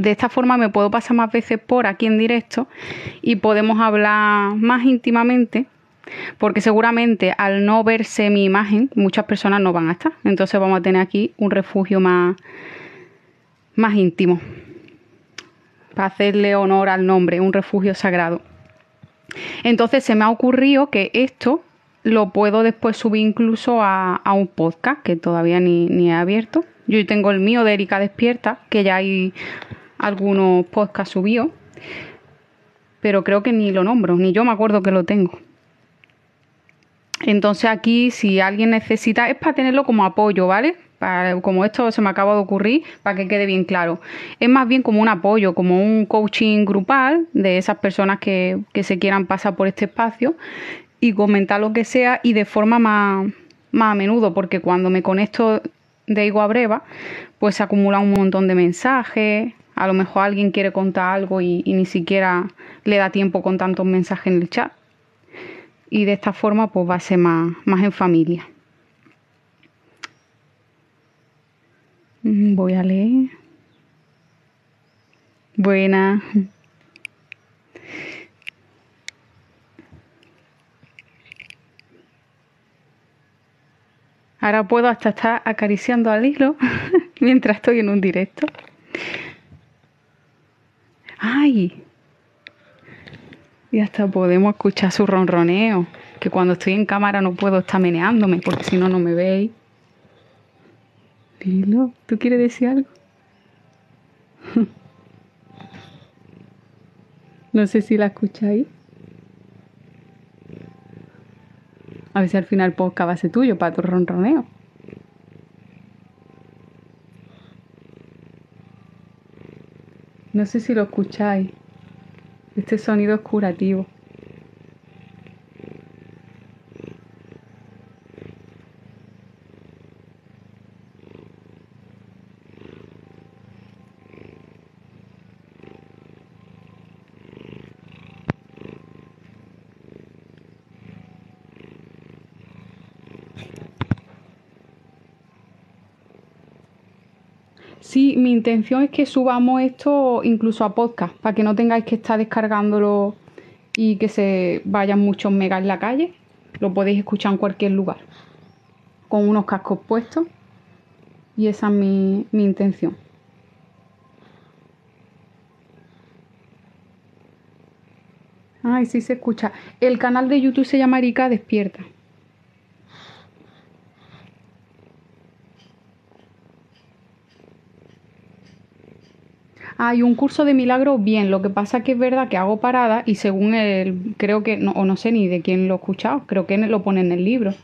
De esta forma me puedo pasar más veces por aquí en directo y podemos hablar más íntimamente porque seguramente al no verse mi imagen muchas personas no van a estar. Entonces vamos a tener aquí un refugio más, más íntimo para hacerle honor al nombre, un refugio sagrado. Entonces se me ha ocurrido que esto lo puedo después subir incluso a, un podcast que todavía ni, ni he abierto. Yo tengo el mío de Erika Despierta, que ya hay algunos podcasts subidos, pero creo que ni lo nombro, ni yo me acuerdo que lo tengo. Entonces aquí si alguien necesita, es para tenerlo como apoyo, ¿vale? Para, como esto se me acaba de ocurrir, para que quede bien claro. Es más bien como un apoyo, como un coaching grupal de esas personas que, que se quieran pasar por este espacio y comentar lo que sea y de forma más, más a menudo, porque cuando me conecto de Igo a Breva, pues se acumula un montón de mensajes, a lo mejor alguien quiere contar algo y, ni siquiera le da tiempo con tantos mensajes en el chat. Y de esta forma pues va a ser más, más en familia. Mm, voy a leer. Buena. Ahora puedo hasta estar acariciando al hilo mientras estoy en un directo. ¡Ay! Y hasta podemos escuchar su ronroneo. Que cuando estoy en cámara no puedo estar meneándome porque si no, no me veis. Dilo, ¿tú quieres decir algo? no sé si la escucháis. A ver si al final podcast va a ser tuyo para tu ronroneo. No sé si lo escucháis. Este sonido es curativo. Sí, mi intención es que subamos esto incluso a podcast, para que no tengáis que estar descargándolo y que se vayan muchos megas en la calle. Lo podéis escuchar en cualquier lugar, con unos cascos puestos. Y esa es mi, mi intención. Ay, sí se escucha. El canal de YouTube se llama Erika Despierta. Hay un curso de milagro, bien, lo que pasa que es verdad que hago parada y según el, creo que, o no sé ni de quién lo he escuchado, creo que lo pone en el libro,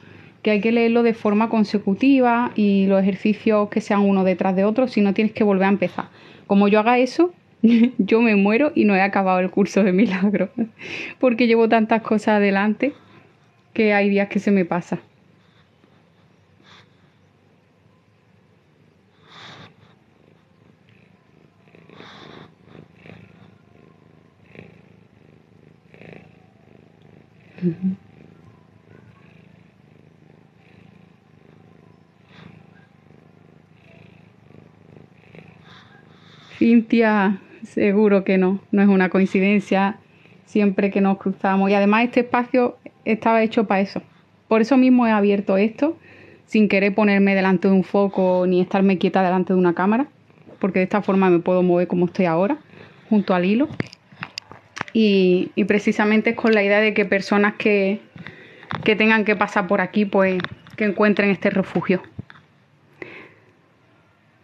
que hay que leerlo de forma consecutiva y los ejercicios que sean uno detrás de otro, si no tienes que volver a empezar. Como yo haga eso, yo me muero y no he acabado el curso de milagro, porque llevo tantas cosas adelante que hay días que se me pasa. Cintia, seguro que no, no es una coincidencia siempre que nos cruzamos. Y además este espacio estaba hecho para eso. Por eso mismo he abierto esto, sin querer ponerme delante de un foco ni estarme quieta delante de una cámara, porque de esta forma me puedo mover como estoy ahora, junto al hilo. Y, y precisamente es con la idea de que personas que, que tengan que pasar por aquí, pues que encuentren este refugio.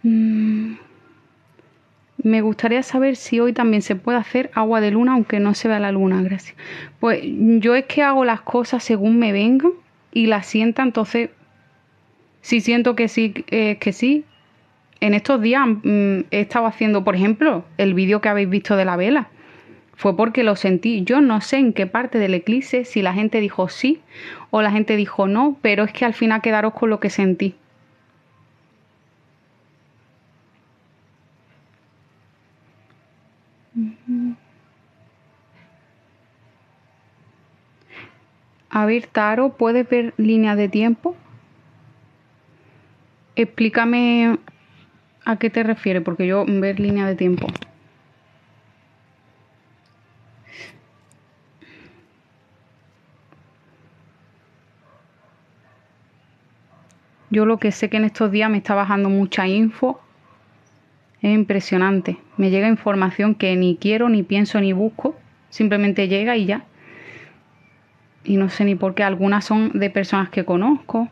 Mm. Me gustaría saber si hoy también se puede hacer agua de luna, aunque no se vea la luna, gracias. Pues yo es que hago las cosas según me vengan y las sienta, entonces si siento que sí, eh, que sí. En estos días mm, he estado haciendo, por ejemplo, el vídeo que habéis visto de la vela fue porque lo sentí. Yo no sé en qué parte del eclipse, si la gente dijo sí o la gente dijo no, pero es que al final quedaros con lo que sentí. A ver, Taro, ¿puedes ver líneas de tiempo? Explícame a qué te refieres, porque yo ver línea de tiempo Yo lo que sé que en estos días me está bajando mucha info. Es impresionante. Me llega información que ni quiero, ni pienso, ni busco. Simplemente llega y ya. Y no sé ni por qué. Algunas son de personas que conozco.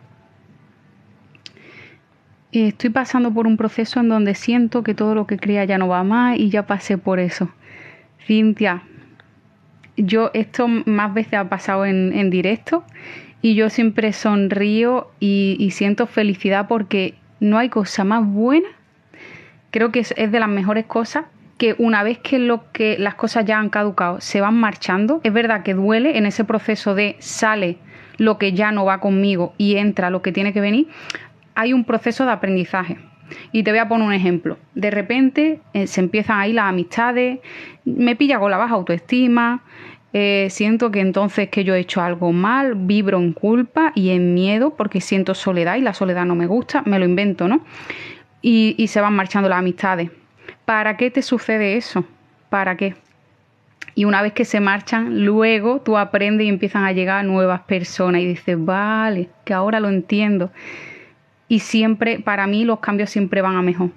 Estoy pasando por un proceso en donde siento que todo lo que creía ya no va más y ya pasé por eso. Cintia, yo esto más veces ha pasado en, directo y yo siempre sonrío y, siento felicidad porque no hay cosa más buena. Creo que es, de las mejores cosas que una vez que, lo que las cosas ya han caducado se van marchando, es verdad que duele en ese proceso de sale lo que ya no va conmigo y entra lo que tiene que venir, hay un proceso de aprendizaje. Y te voy a poner un ejemplo. De repente eh, se empiezan ahí las amistades, me pilla con la baja autoestima, eh, siento que entonces que yo he hecho algo mal, vibro en culpa y en miedo porque siento soledad y la soledad no me gusta, me lo invento, ¿no? Y, y se van marchando las amistades. ¿Para qué te sucede eso? ¿Para qué? Y una vez que se marchan, luego tú aprendes y empiezan a llegar nuevas personas y dices, vale, que ahora lo entiendo y siempre, para mí los cambios siempre van a mejor.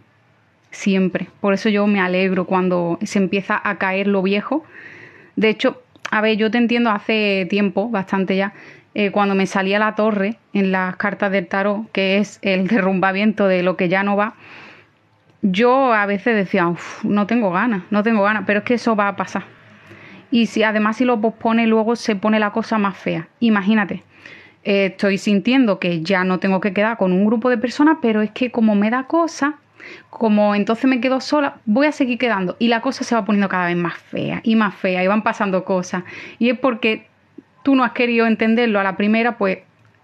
Siempre. Por eso yo me alegro cuando se empieza a caer lo viejo. De hecho, a ver, yo te entiendo hace tiempo, bastante ya, eh, cuando me salía la torre en las cartas del tarot, que es el derrumbamiento de lo que ya no va, yo a veces decía, no tengo ganas, no tengo ganas, pero es que eso va a pasar. Y si además si lo pospone, luego se pone la cosa más fea. Imagínate, eh, estoy sintiendo que ya no tengo que quedar con un grupo de personas, pero es que como me da cosa, como entonces me quedo sola, voy a seguir quedando y la cosa se va poniendo cada vez más fea y más fea y van pasando cosas. Y es porque tú no has querido entenderlo a la primera, pues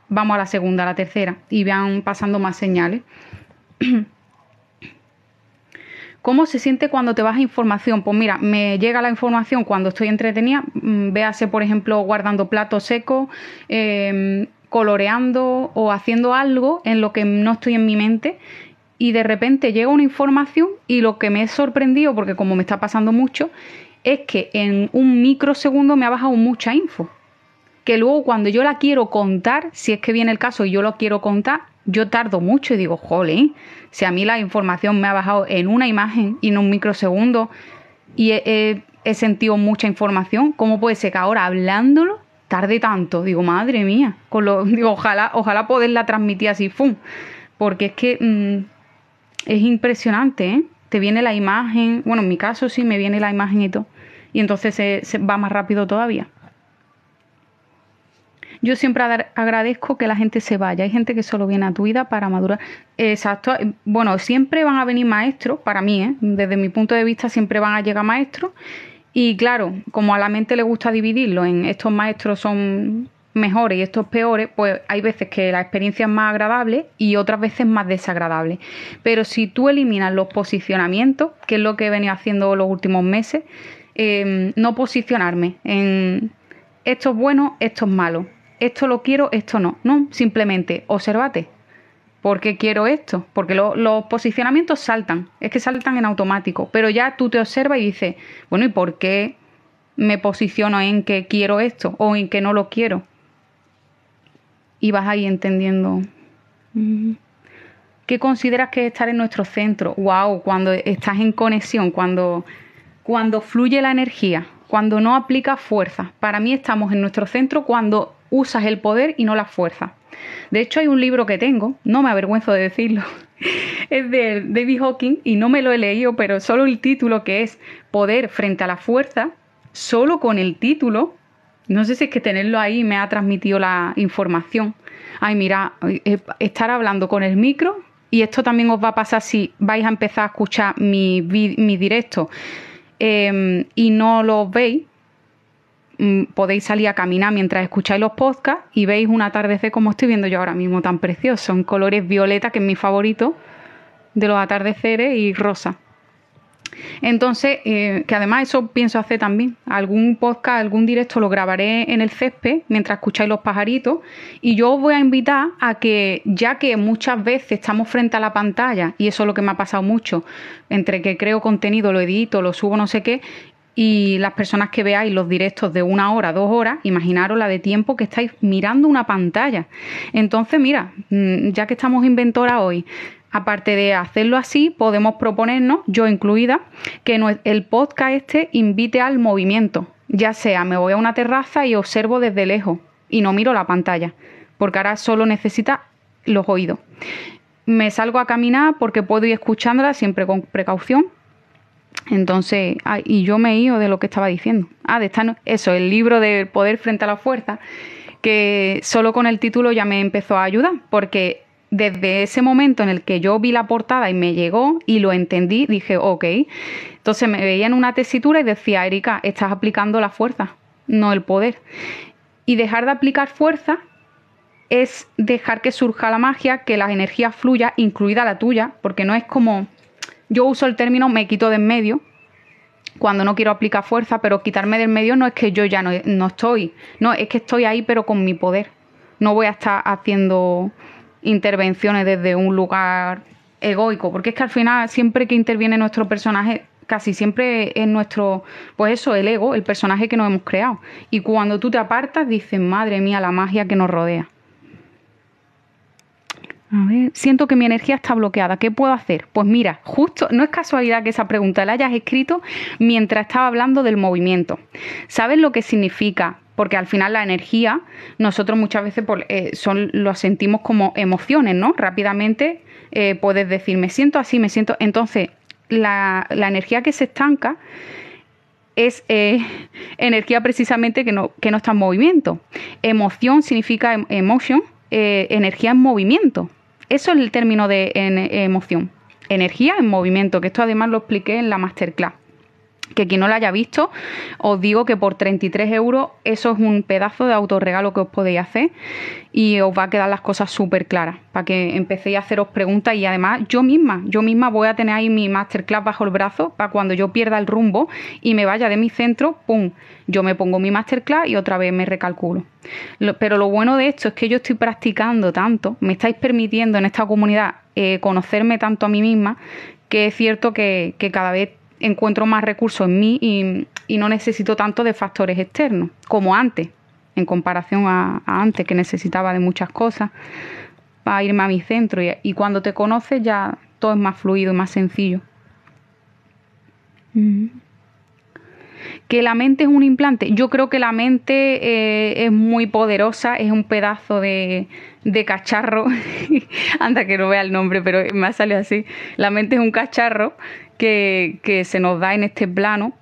vamos a la segunda, a la tercera y van pasando más señales. ¿Cómo se siente cuando te vas a información? Pues mira, me llega la información cuando estoy entretenida, mm, véase por ejemplo guardando platos secos, em, coloreando o haciendo algo en lo que no estoy en mi mente y de repente llega una información y lo que me he sorprendido, porque como me está pasando mucho, es que en un microsegundo me ha bajado mucha info. Que luego cuando yo la quiero contar, si es que viene el caso y yo lo quiero contar, yo tardo mucho y digo, jole, si a mí la información me ha bajado en una imagen y en un microsegundo y he, sentido mucha información, ¿cómo puede ser que ahora hablándolo tarde tanto? Digo, madre mía, con lo, digo, ojalá, ojalá poderla transmitir así, ¡fum! Porque es que mm, es impresionante, ¿eh? Te viene la imagen, bueno, en mi caso sí me viene la imagen y todo, y entonces se va más rápido todavía. Yo siempre agradezco que la gente se vaya. Hay gente que solo viene a tu vida para madurar. Exacto. Bueno, siempre van a venir maestros, para mí, ¿eh? desde mi punto de vista, siempre van a llegar maestros. Y claro, como a la mente le gusta dividirlo en estos maestros son mejores y estos peores, pues hay veces que la experiencia es más agradable y otras veces más desagradable. Pero si tú eliminas los posicionamientos, que es lo que he venido haciendo los últimos meses, eh, no posicionarme en esto es bueno, esto es malo esto lo quiero, esto no. No, simplemente observate. ¿Por qué quiero esto? Porque los posicionamientos saltan, es que saltan en automático, pero ya tú te observas y dices, bueno, ¿y por qué me posiciono en que quiero esto o en que no lo quiero? Y vas ahí entendiendo. ¿Qué consideras que es estar en nuestro centro? ¡Wow! Cuando estás en conexión, cuando, cuando fluye la energía, cuando no aplica fuerza. Para mí estamos en nuestro centro cuando usas el poder y no la fuerza. De hecho, hay un libro que tengo, no me avergüenzo de decirlo, es de David Hawking y no me lo he leído, pero solo el título que es Poder frente a la fuerza, solo con el título, no sé si es que tenerlo ahí me ha transmitido la información. Ay, mira, eh, estar hablando con el micro y esto también os va a pasar si vais a empezar a escuchar mi, mi directo em, y no lo veis, Mm, podéis salir a caminar mientras escucháis los podcasts y veis un atardecer como estoy viendo yo ahora mismo, tan precioso, en colores violeta, que es mi favorito de los atardeceres, y rosa. Entonces, eh, que además eso pienso hacer también. Algún podcast, algún directo lo grabaré en el césped mientras escucháis los pajaritos. Y yo os voy a invitar a que, ya que muchas veces estamos frente a la pantalla, y eso es lo que me ha pasado mucho, entre que creo contenido, lo edito, lo subo, no sé qué, Y las personas que veáis los directos de una hora, dos horas, imaginaros la de tiempo que estáis mirando una pantalla. Entonces, mira, mm, ya que estamos inventora hoy, aparte de hacerlo así, podemos proponernos, yo incluida, que el podcast este invite al movimiento. Ya sea, me voy a una terraza y observo desde lejos y no miro la pantalla, porque ahora solo necesita los oídos. Me salgo a caminar porque puedo ir escuchándola siempre con precaución entonces, y yo me he de lo que estaba diciendo. Ah, de estar, eso, el libro de Poder frente a la fuerza, que solo con el título ya me empezó a ayudar, porque desde ese momento en el que yo vi la portada y me llegó y lo entendí, dije, ok. Entonces me veía en una tesitura y decía, Erika, estás aplicando la fuerza, no el poder. Y dejar de aplicar fuerza es dejar que surja la magia, que la energía fluya, incluida la tuya, porque no es como yo uso el término me quito de en medio cuando no quiero aplicar fuerza, pero quitarme del medio no es que yo ya no, no estoy, no, es que estoy ahí pero con mi poder. No voy a estar haciendo intervenciones desde un lugar egoico, porque es que al final siempre que interviene nuestro personaje, casi siempre es nuestro, pues eso, el ego, el personaje que nos hemos creado. Y cuando tú te apartas, dices, madre mía, la magia que nos rodea. A ver, siento que mi energía está bloqueada. ¿Qué puedo hacer? Pues mira, justo, no es casualidad que esa pregunta la hayas escrito mientras estaba hablando del movimiento. ¿Sabes lo que significa? Porque al final la energía, nosotros muchas veces eh, son, lo sentimos como emociones, ¿no? Rápidamente eh, puedes decir, me siento así, me siento. Entonces, la, energía que se estanca es eh, energía precisamente que no, que no está en movimiento. Emoción significa em, emotion, energía en movimiento. Eso es el término de emoción. Energía en movimiento, que esto además lo expliqué en la masterclass que quien no lo haya visto, os digo que por 33 euros eso es un pedazo de autorregalo que os podéis hacer y os va a quedar las cosas súper claras para que empecéis a haceros preguntas y además yo misma, yo misma voy a tener ahí mi masterclass bajo el brazo para cuando yo pierda el rumbo y me vaya de mi centro, ¡pum! Yo me pongo mi masterclass y otra vez me recalculo. pero lo bueno de esto es que yo estoy practicando tanto, me estáis permitiendo en esta comunidad eh, conocerme tanto a mí misma, que es cierto que cada vez encuentro más recursos en mí y, no necesito tanto de factores externos como antes, en comparación a, antes que necesitaba de muchas cosas para irme a mi centro y, cuando te conoces ya todo es más fluido y más sencillo. Que la mente es un implante. Yo creo que la mente eh, es muy poderosa, es un pedazo de, de cacharro. Anda que no vea el nombre, pero me ha salido así. La mente es un cacharro que, se nos da en este plano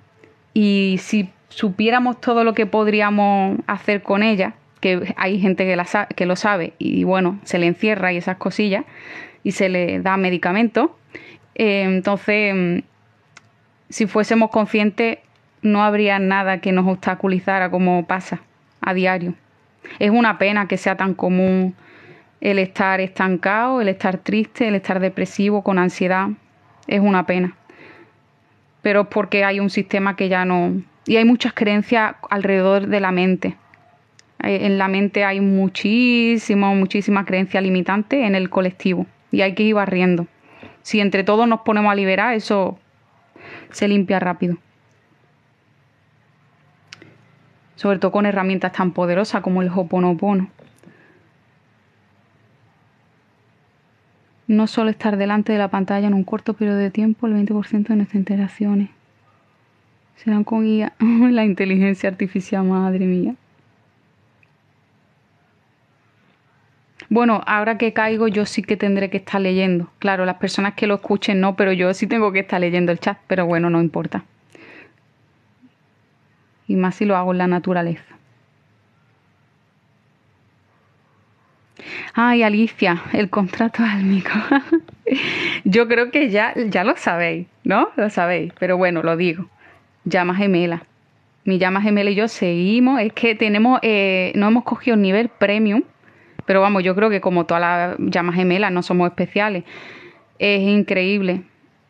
y si supiéramos todo lo que podríamos hacer con ella, que hay gente que, la que lo sabe y bueno, se le encierra y esas cosillas y se le da medicamento, eh, entonces mm, si fuésemos conscientes no habría nada que nos obstaculizara como pasa a diario. Es una pena que sea tan común el estar estancado, el estar triste, el estar depresivo, con ansiedad. Es una pena pero es porque hay un sistema que ya no... Y hay muchas creencias alrededor de la mente. En la mente hay muchísimo, muchísima creencia limitante en el colectivo y hay que ir barriendo. Si entre todos nos ponemos a liberar, eso se limpia rápido. Sobre todo con herramientas tan poderosas como el Hoponopono. No solo estar delante de la pantalla en un corto periodo de tiempo, el 20% de nuestras interacciones serán con guía. la inteligencia artificial, madre mía. Bueno, ahora que caigo yo sí que tendré que estar leyendo. Claro, las personas que lo escuchen no, pero yo sí tengo que estar leyendo el chat, pero bueno, no importa. Y más si lo hago en la naturaleza. Ay, Alicia, el contrato álmico. Yo creo que ya, ya lo sabéis, ¿no? Lo sabéis, pero bueno, lo digo. Llama gemela. Mi llama gemela y yo seguimos. Es que tenemos, eh, no hemos cogido nivel premium, pero vamos, yo creo que como todas las llamas gemelas no somos especiales. Es increíble.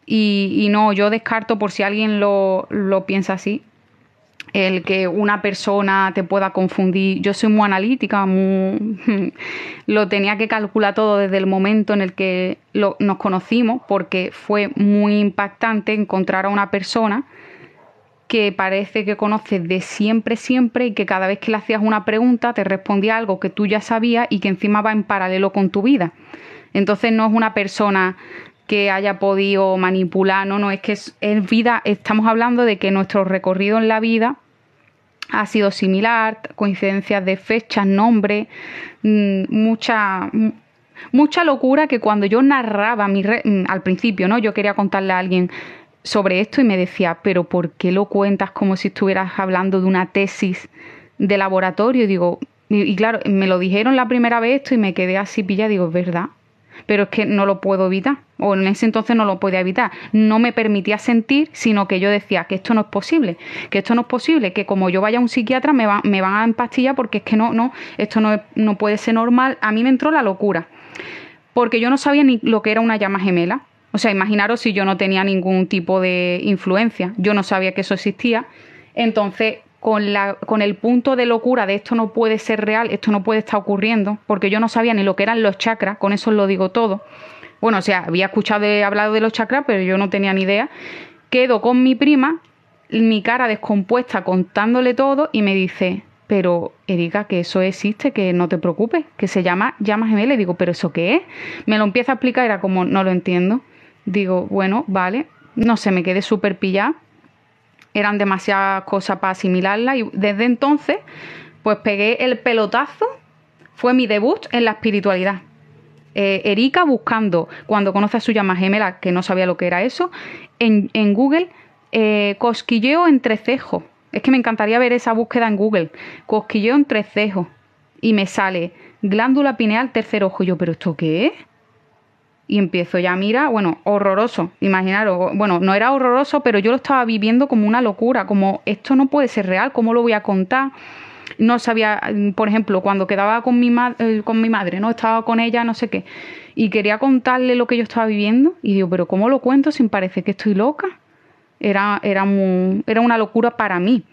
Y, y no, yo descarto por si alguien lo, lo piensa así, el que una persona te pueda confundir. Yo soy muy analítica, lo tenía que calcular todo desde el momento en el que nos conocimos, porque fue muy impactante encontrar a una persona que parece que conoces de siempre, siempre y que cada vez que le hacías una pregunta te respondía algo que tú ya sabías y que encima va en paralelo con tu vida. Entonces no es una persona que haya podido manipular, no, no, es que es, vida, estamos hablando de que nuestro recorrido en la vida ha sido similar, coincidencias de fechas, nombres, mm, mucha, mucha locura que cuando yo narraba mi mm, al principio, ¿no? Yo quería contarle a alguien sobre esto y me decía, pero ¿por qué lo cuentas como si estuvieras hablando de una tesis de laboratorio? Y digo, y, claro, me lo dijeron la primera vez esto y me quedé así pilla, digo, verdad. Pero es que no lo puedo evitar, o en ese entonces no lo podía evitar. No me permitía sentir, sino que yo decía que esto no es posible, que esto no es posible, que como yo vaya a un psiquiatra me, me van a empastillar porque es que no, no, esto no, no puede ser normal. A mí me entró la locura, porque yo no sabía ni lo que era una llama gemela o sea, imaginaros si yo no tenía ningún tipo de influencia, yo no sabía que eso existía. Entonces, con, la, con el punto de locura de esto no puede ser real, esto no puede estar ocurriendo, porque yo no sabía ni lo que eran los chakras, con eso lo digo todo. Bueno, o sea, había escuchado de, hablado de los chakras, pero yo no tenía ni idea. Quedo con mi prima, mi cara descompuesta contándole todo y me dice, pero Erika, que eso existe, que no te preocupes, que se llama llama gemela. Y digo, ¿pero eso qué es? Me lo empieza a explicar, era como, no lo entiendo. Digo, bueno, vale, no sé, me quedé súper pillada. Eran demasiadas cosas para asimilarla y desde entonces, pues pegué el pelotazo. Fue mi debut en la espiritualidad. Eh, Erika buscando, cuando conoce a su llama gemela, que no sabía lo que era eso, en, Google, eh, cosquilleo entre cejos. Es que me encantaría ver esa búsqueda en Google. Cosquilleo entre cejos. Y me sale glándula pineal tercer ojo. yo, ¿pero esto qué es? Y empiezo ya, mira, bueno, horroroso, imaginaros, bueno, no era horroroso, pero yo lo estaba viviendo como una locura, como esto no puede ser real, ¿cómo lo voy a contar? No sabía, por ejemplo, cuando quedaba con mi, eh, con mi madre, ¿no? Estaba con ella, no sé qué, y quería contarle lo que yo estaba viviendo, y digo, pero ¿cómo lo cuento sin parecer que estoy loca? Era, era, era una locura para mí.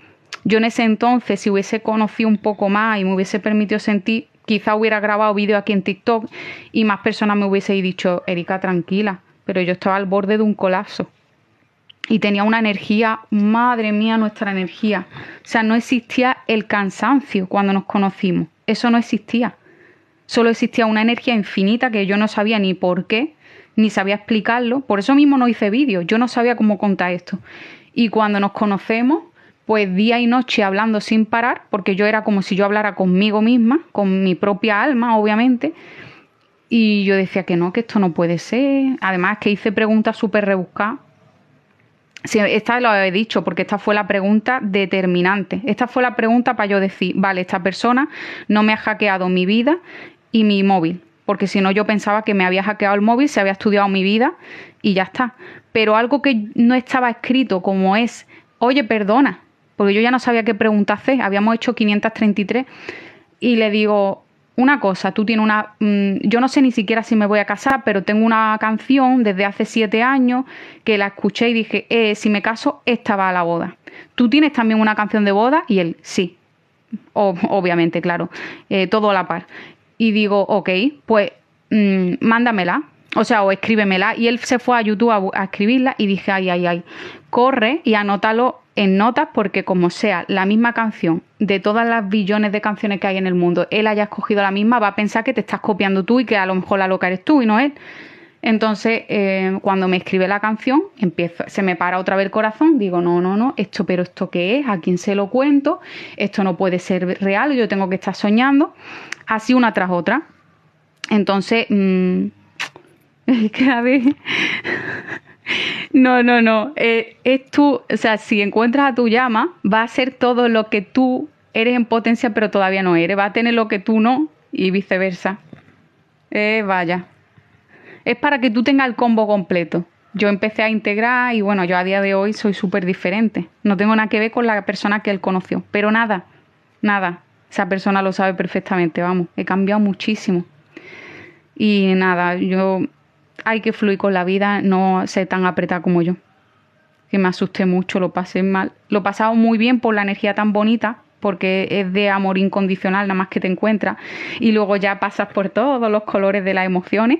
Yo en ese entonces, si hubiese conocido un poco más y me hubiese permitido sentir, quizá hubiera grabado vídeo aquí en TikTok y más personas me hubiesen dicho, Erika, tranquila, pero yo estaba al borde de un colapso. Y tenía una energía, madre mía, nuestra energía. O sea, no existía el cansancio cuando nos conocimos. Eso no existía. Solo existía una energía infinita que yo no sabía ni por qué, ni sabía explicarlo. Por eso mismo no hice vídeo. Yo no sabía cómo contar esto. Y cuando nos conocemos, pues día y noche hablando sin parar, porque yo era como si yo hablara conmigo misma, con mi propia alma, obviamente. Y yo decía que no, que esto no puede ser. Además que hice preguntas súper rebuscadas. Esta lo he dicho porque esta fue la pregunta determinante. Esta fue la pregunta para yo decir, vale, esta persona no me ha hackeado mi vida y mi móvil. Porque si no yo pensaba que me había hackeado el móvil, se había estudiado mi vida y ya está. Pero algo que no estaba escrito como es, oye, perdona, porque yo ya no sabía qué pregunta habíamos hecho 533 y le digo, una cosa, tú tienes una, mm, yo no sé ni siquiera si me voy a casar, pero tengo una canción desde hace siete años que la escuché y dije, eh, si me caso, esta va a la boda. ¿Tú tienes también una canción de boda? Y él, sí, obviamente, claro, eh, todo a la par. Y digo, ok, pues mm, mándamela, o sea, o escríbemela. Y él se fue a YouTube a, escribirla y dije, ay, ay, ay, corre y anótalo en notas porque como sea la misma canción de todas las billones de canciones que hay en el mundo, él haya escogido la misma, va a pensar que te estás copiando tú y que a lo mejor la loca eres tú y no él. Entonces, eh, cuando me escribe la canción, empiezo, se me para otra vez el corazón, digo, no, no, no, esto, pero esto qué es, a quién se lo cuento, esto no puede ser real, yo tengo que estar soñando, así una tras otra. Entonces, mmm, cada vez no, no, no. Eh, es tú, o sea, si encuentras a tu llama, va a ser todo lo que tú eres en potencia, pero todavía no eres. Va a tener lo que tú no y viceversa. Eh, vaya. Es para que tú tengas el combo completo. Yo empecé a integrar y bueno, yo a día de hoy soy súper diferente. No tengo nada que ver con la persona que él conoció. Pero nada, nada. Esa persona lo sabe perfectamente, vamos. He cambiado muchísimo. Y nada, yo hay que fluir con la vida, no ser tan apretada como yo. Que me asusté mucho, lo pasé mal. Lo he pasado muy bien por la energía tan bonita, porque es de amor incondicional, nada más que te encuentras. Y luego ya pasas por todos los colores de las emociones,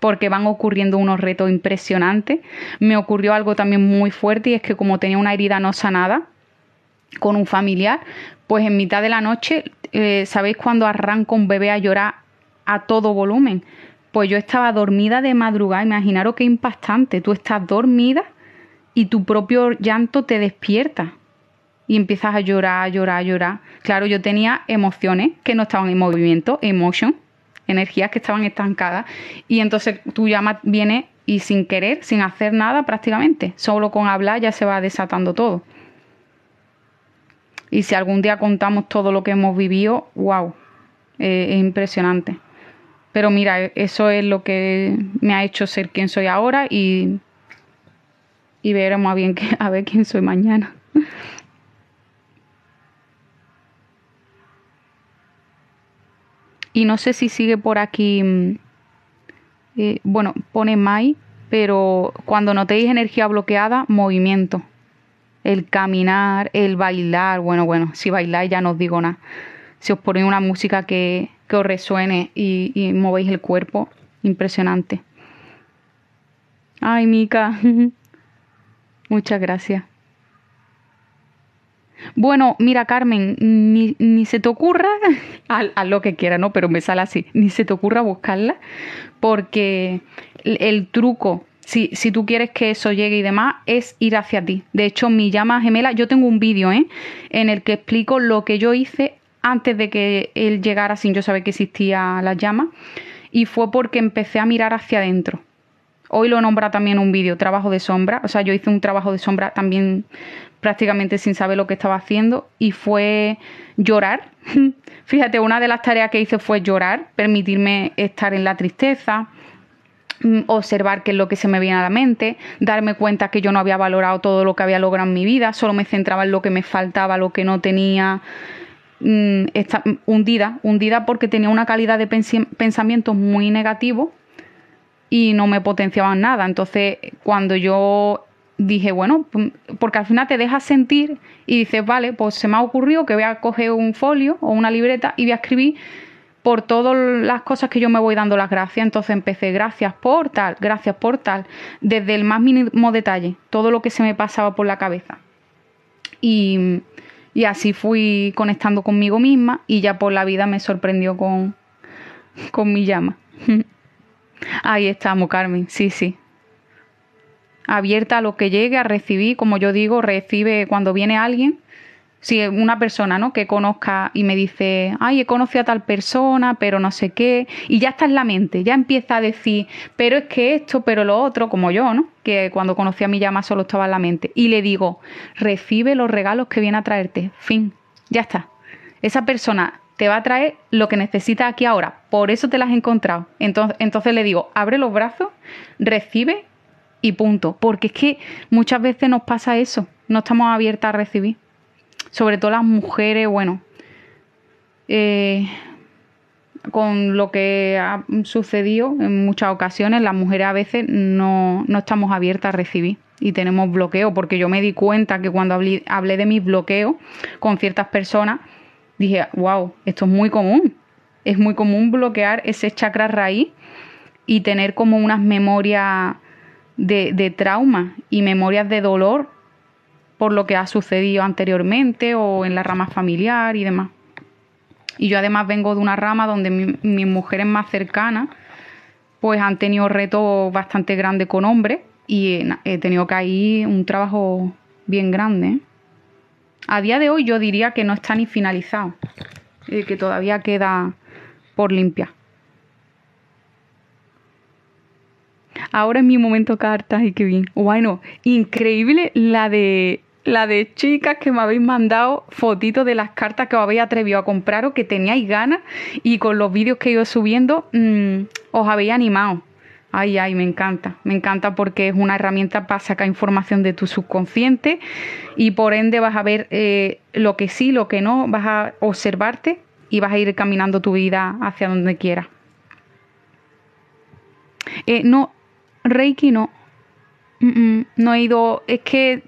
porque van ocurriendo unos retos impresionantes. Me ocurrió algo también muy fuerte y es que como tenía una herida no sanada, con un familiar, pues en mitad de la noche, eh, ¿sabéis cuando arranca un bebé a llorar a todo volumen? Pues yo estaba dormida de madrugada, imaginaros qué impactante, tú estás dormida y tu propio llanto te despierta y empiezas a llorar, a llorar, a llorar. Claro, yo tenía emociones que no estaban en movimiento, emotion, energías que estaban estancadas y entonces tu llama viene y sin querer, sin hacer nada prácticamente, solo con hablar ya se va desatando todo. Y si algún día contamos todo lo que hemos vivido, wow, eh, es impresionante. Pero mira, eso es lo que me ha hecho ser quien soy ahora y, y veremos a, bien, a ver quién soy mañana. Y no sé si sigue por aquí, mm, eh, bueno, pone Mai, pero cuando notéis energía bloqueada, movimiento. El caminar, el bailar, bueno, bueno, si bailáis ya no os digo nada. Si os ponéis una música que, os resuene y, y movéis el cuerpo, impresionante. Ay, Mica, muchas gracias. Bueno, mira, Carmen, ni, ni se te ocurra, haz, lo que quieras, ¿no? Pero me sale así, ni se te ocurra buscarla, porque el, truco, si, si, tú quieres que eso llegue y demás, es ir hacia ti. De hecho, mi llama gemela, yo tengo un vídeo, ¿eh? En el que explico lo que yo hice antes de que él llegara sin yo saber que existía la llama, y fue porque empecé a mirar hacia adentro. Hoy lo nombra también un vídeo, trabajo de sombra. O sea, yo hice un trabajo de sombra también prácticamente sin saber lo que estaba haciendo y fue llorar. Fíjate, una de las tareas que hice fue llorar, permitirme estar en la tristeza, mm, observar qué es lo que se me viene a la mente, darme cuenta que yo no había valorado todo lo que había logrado en mi vida, solo me centraba en lo que me faltaba, lo que no tenía, mm, hundida, hundida porque tenía una calidad de pensamiento muy negativo y no me potenciaban nada. Entonces, cuando yo dije, bueno, porque al final te dejas sentir y dices, vale, pues se me ha ocurrido que voy a coger un folio o una libreta y voy a escribir por todas las cosas que yo me voy dando las gracias. Entonces empecé, gracias por tal, gracias por tal, desde el más mínimo detalle, todo lo que se me pasaba por la cabeza. Y, y así fui conectando conmigo misma y ya por la vida me sorprendió con, con mi llama. Ahí estamos, Carmen, sí, sí, abierta a lo que llegue, a recibir, como yo digo, recibe cuando viene alguien, si una persona, ¿no? Que conozca y me dice, ay, he conocido a tal persona, pero no sé qué, y ya está en la mente, ya empieza a decir, pero es que esto, pero lo otro, como yo, ¿no? Que cuando conocí a mi llama solo estaba en la mente. Y le digo, recibe los regalos que viene a traerte, fin, ya está. Esa persona te va a traer lo que necesitas aquí ahora, por eso te las has encontrado. Entonces, entonces le digo, abre los brazos, recibe y punto. Porque es que muchas veces nos pasa eso, no estamos abiertas a recibir. Sobre todo las mujeres, bueno, eh, con lo que ha sucedido en muchas ocasiones, las mujeres a veces no, no estamos abiertas a recibir y tenemos bloqueo, porque yo me di cuenta que cuando hablé, hablé de mis bloqueos con ciertas personas, dije, wow, esto es muy común. Es muy común bloquear ese chakra raíz y tener como unas memorias de, trauma y memorias de dolor por lo que ha sucedido anteriormente o en la rama familiar y demás. Y yo además vengo de una rama donde mis mujeres más cercanas pues han tenido retos bastante grandes con hombres y he tenido que ir un trabajo bien grande. A día de hoy yo diría que no está ni finalizado, eh, que todavía queda por limpiar. Ahora es mi momento cartas y qué bien. Bueno, increíble la de la de chicas que me habéis mandado fotitos de las cartas que os habéis atrevido a comprar o que teníais ganas y con los vídeos que he ido subiendo mm, os habéis animado. Ay, ay, me encanta, me encanta porque es una herramienta para sacar información de tu subconsciente y por ende vas a ver eh, lo que sí, lo que no, vas a observarte y vas a ir caminando tu vida hacia donde quieras. Eh, no, Reiki no. no he ido. Es que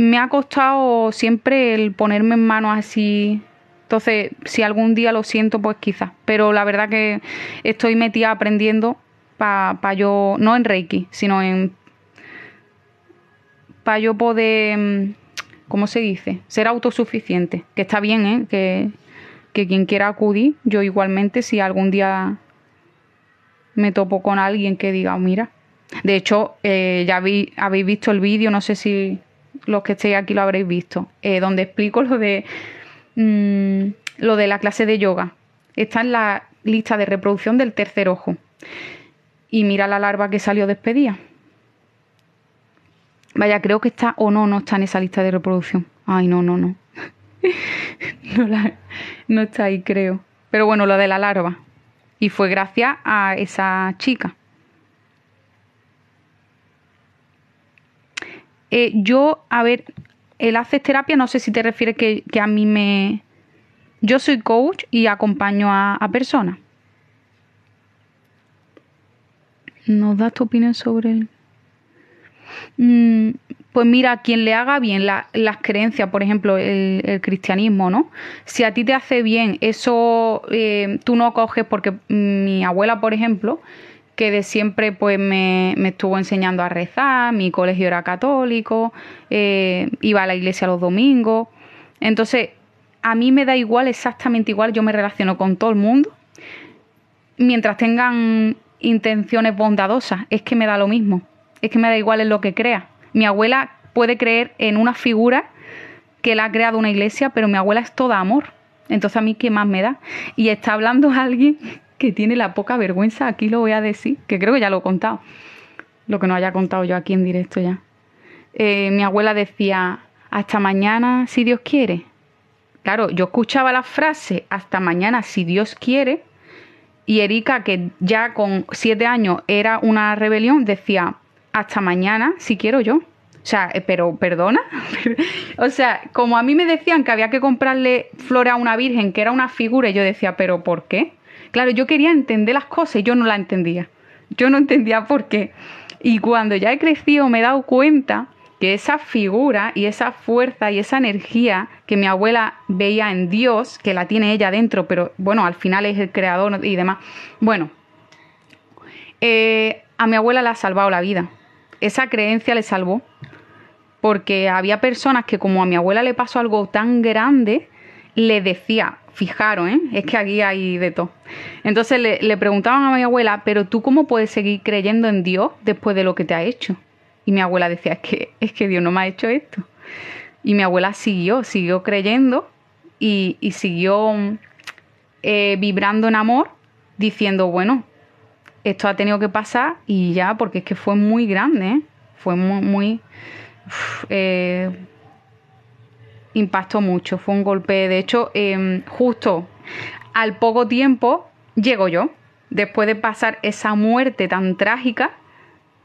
me ha costado siempre el ponerme en manos así. Entonces, si algún día lo siento, pues quizás. Pero la verdad que estoy metida aprendiendo para yo, no en Reiki, sino en para yo poder mm, ¿cómo se dice? Ser autosuficiente, que está bien, ¿eh? Que, que quien quiera acudir, yo igualmente, si algún día me topo con alguien que diga, mira, de hecho, eh, ya habéis visto el vídeo, no sé si los que estéis aquí lo habréis visto, eh, donde explico lo de mm, lo de la clase de yoga. Está en la lista de reproducción del tercer ojo. Y mira la larva que salió despedida. Vaya, creo que está o no, no está en esa lista de reproducción. Ay, no, no, no. no, no está ahí, creo. Pero bueno, lo de la larva. Y fue gracias a esa chica. Eh, yo, a ver, el haces terapia, no sé si te refieres que, a mí me... Yo soy coach y acompaño a, personas. ¿Nos das tu opinión sobre él? Mm, pues mira, quien le haga bien las creencias, por ejemplo, el, cristianismo, ¿no? Si a ti te hace bien, eso eh, tú no coges porque mi abuela, por ejemplo, que de siempre pues me, estuvo enseñando a rezar, mi colegio era católico, eh, iba a la iglesia los domingos. Entonces, a mí me da igual, exactamente igual, yo me relaciono con todo el mundo, mientras tengan intenciones bondadosas, es que me da lo mismo, es que me da igual en lo que crea. Mi abuela puede creer en una figura que la ha creado una iglesia, pero mi abuela es toda amor. Entonces a mí qué más me da. Y está hablando alguien que tiene la poca vergüenza, aquí lo voy a decir, que creo que ya lo he contado, lo que no haya contado yo aquí en directo ya. Eh, mi abuela decía, hasta mañana si Dios quiere. Claro, yo escuchaba la frase, hasta mañana si Dios quiere, y Erika, que ya con siete años era una rebelión, decía, hasta mañana si quiero yo. O sea, eh, pero perdona. o sea, como a mí me decían que había que comprarle flores a una virgen, que era una figura, y yo decía, pero ¿por qué? Claro, yo quería entender las cosas y yo no las entendía. Yo no entendía por qué. Y cuando ya he crecido me he dado cuenta que esa figura y esa fuerza y esa energía que mi abuela veía en Dios, que la tiene ella dentro, pero bueno, al final es el creador y demás. Bueno, eh, a mi abuela le ha salvado la vida. Esa creencia le salvó. Porque había personas que como a mi abuela le pasó algo tan grande, le decía, fijaron, ¿eh? es que aquí hay de todo. Entonces le, preguntaban a mi abuela, pero tú cómo puedes seguir creyendo en Dios después de lo que te ha hecho? Y mi abuela decía, es que, es que Dios no me ha hecho esto. Y mi abuela siguió, siguió creyendo y, siguió eh, vibrando en amor, diciendo, bueno, esto ha tenido que pasar y ya, porque es que fue muy grande, ¿eh? fue muy, muy eh, impactó mucho, fue un golpe. De hecho, em, justo al poco tiempo llego yo. Después de pasar esa muerte tan trágica,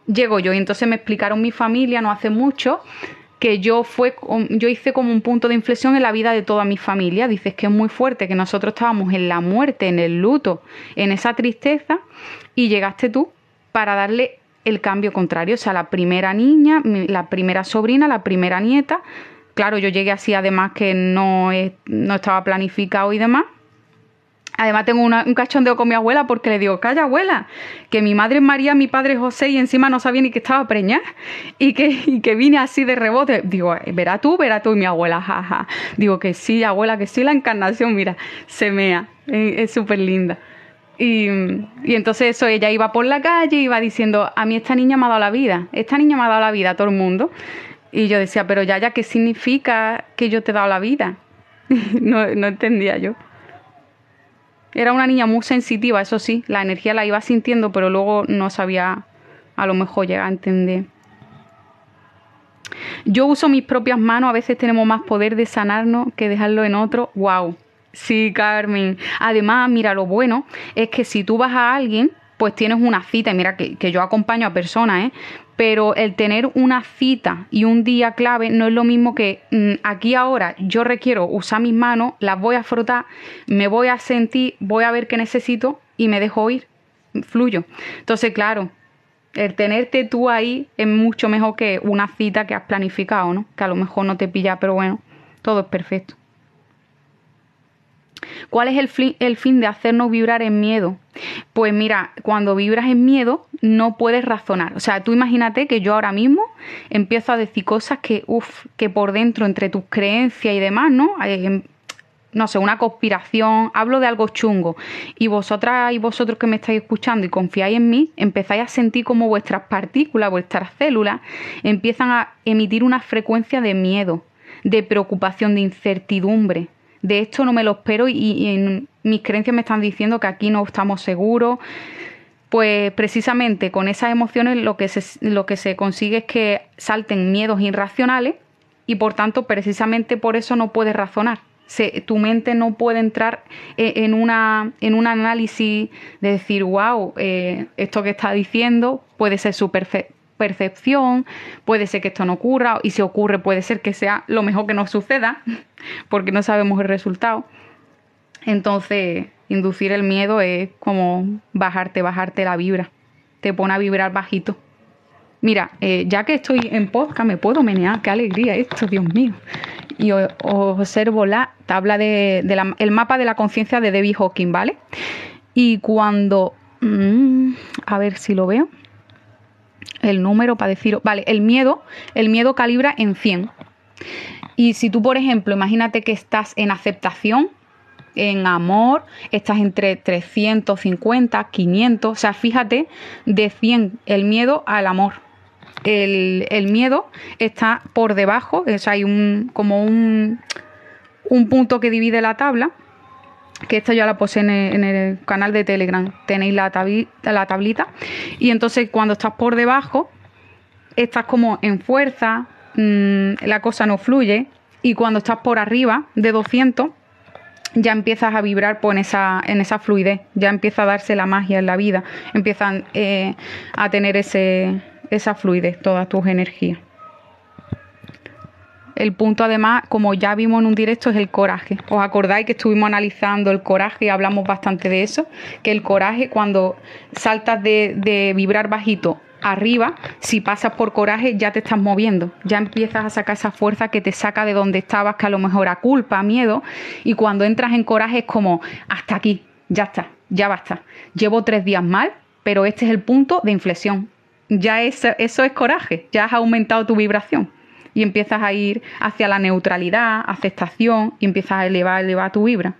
llego yo. Y entonces me explicaron mi familia no hace mucho que yo fue yo hice como un punto de inflexión en la vida de toda mi familia. Dices que es muy fuerte, que nosotros estábamos en la muerte, en el luto, en esa tristeza, y llegaste tú para darle el cambio contrario. O sea, la primera niña, la primera sobrina, la primera nieta, Claro, yo llegué así, además que no, no estaba planificado y demás. Además tengo un cachondeo con mi abuela porque le digo, calla abuela, que mi madre es María, mi padre es José y encima no sabía ni que estaba preñada y que, que vine así de rebote. Digo, verá tú, verá tú y mi abuela, jaja. Digo que sí, abuela, que sí, la encarnación, mira, se mea, es súper linda. Y, y, entonces eso, ella iba por la calle, iba diciendo, a mí esta niña me ha dado la vida, esta niña me ha dado la vida a todo el mundo. Y yo decía, pero ya, ya, ¿qué significa que yo te he dado la vida? no, no entendía yo. Era una niña muy sensitiva, eso sí, la energía la iba sintiendo, pero luego no sabía a lo mejor llegar a entender. Yo uso mis propias manos, a veces tenemos más poder de sanarnos que dejarlo en otro. ¡Wow! Sí, Carmen. Además, mira, lo bueno es que si tú vas a alguien, pues tienes una cita, y mira que, que yo acompaño a personas, ¿eh? pero el tener una cita y un día clave no es lo mismo que mm, aquí ahora yo requiero usar mis manos, las voy a frotar, me voy a sentir, voy a ver qué necesito y me dejo ir, fluyo. Entonces, claro, el tenerte tú ahí es mucho mejor que una cita que has planificado, ¿no? Que a lo mejor no te pilla, pero bueno, todo es perfecto. ¿Cuál es el, fin de hacernos vibrar en miedo? Pues mira, cuando vibras en miedo no puedes razonar. O sea, tú imagínate que yo ahora mismo empiezo a decir cosas que, uff, que por dentro, entre tus creencias y demás, ¿no? Eh, no sé, una conspiración, hablo de algo chungo, y vosotras y vosotros que me estáis escuchando y confiáis en mí, empezáis a sentir como vuestras partículas, vuestras células, empiezan a emitir una frecuencia de miedo, de preocupación, de incertidumbre. De esto no me lo espero y, en mis creencias me están diciendo que aquí no estamos seguros. Pues precisamente con esas emociones lo que lo que se consigue es que salten miedos irracionales y por tanto precisamente por eso no puedes razonar tu mente no puede entrar e, en, una, en un análisis de decir, wow, eh, esto que está diciendo puede ser su percepción, puede ser que esto no ocurra, y si ocurre puede ser que sea lo mejor que nos suceda, porque no sabemos el resultado. Entonces, inducir el miedo es como bajarte, bajarte la vibra, te pone a vibrar bajito. Mira, eh, ya que estoy en podcast, me puedo menear, qué alegría esto, Dios mío y observo la tabla de, el mapa de la conciencia de Debbie Hawking, ¿vale? Y cuando, mm, a ver si lo veo, el número para decir, vale, el miedo, el miedo calibra en 100. Y si tú, por ejemplo, imagínate que estás en aceptación, en amor, estás entre 350, 500, o sea, fíjate de 100 el miedo al amor el, miedo está por debajo, es hay un, como un, un punto que divide la tabla, que esta ya la puse en el, canal de Telegram, tenéis la, la tablita, y entonces cuando estás por debajo, estás como en fuerza, mm, la cosa no fluye, y cuando estás por arriba de 200, ya empiezas a vibrar pues, en, esa, en esa fluidez, ya empieza a darse la magia en la vida, empiezan eh, a tener ese, esa fluidez, todas tus energías. El punto además, como ya vimos en un directo, es el coraje. ¿Os acordáis que estuvimos analizando el coraje y hablamos bastante de eso? Que el coraje, cuando saltas de, vibrar bajito arriba, si pasas por coraje ya te estás moviendo, ya empiezas a sacar esa fuerza que te saca de donde estabas, que a lo mejor a culpa, miedo, y cuando entras en coraje es como, hasta aquí, ya está, ya basta. Llevo tres días mal, pero este es el punto de inflexión ya eso es coraje, ya has aumentado tu vibración y empiezas a ir hacia la neutralidad, aceptación y empiezas a elevar, elevar tu vibra.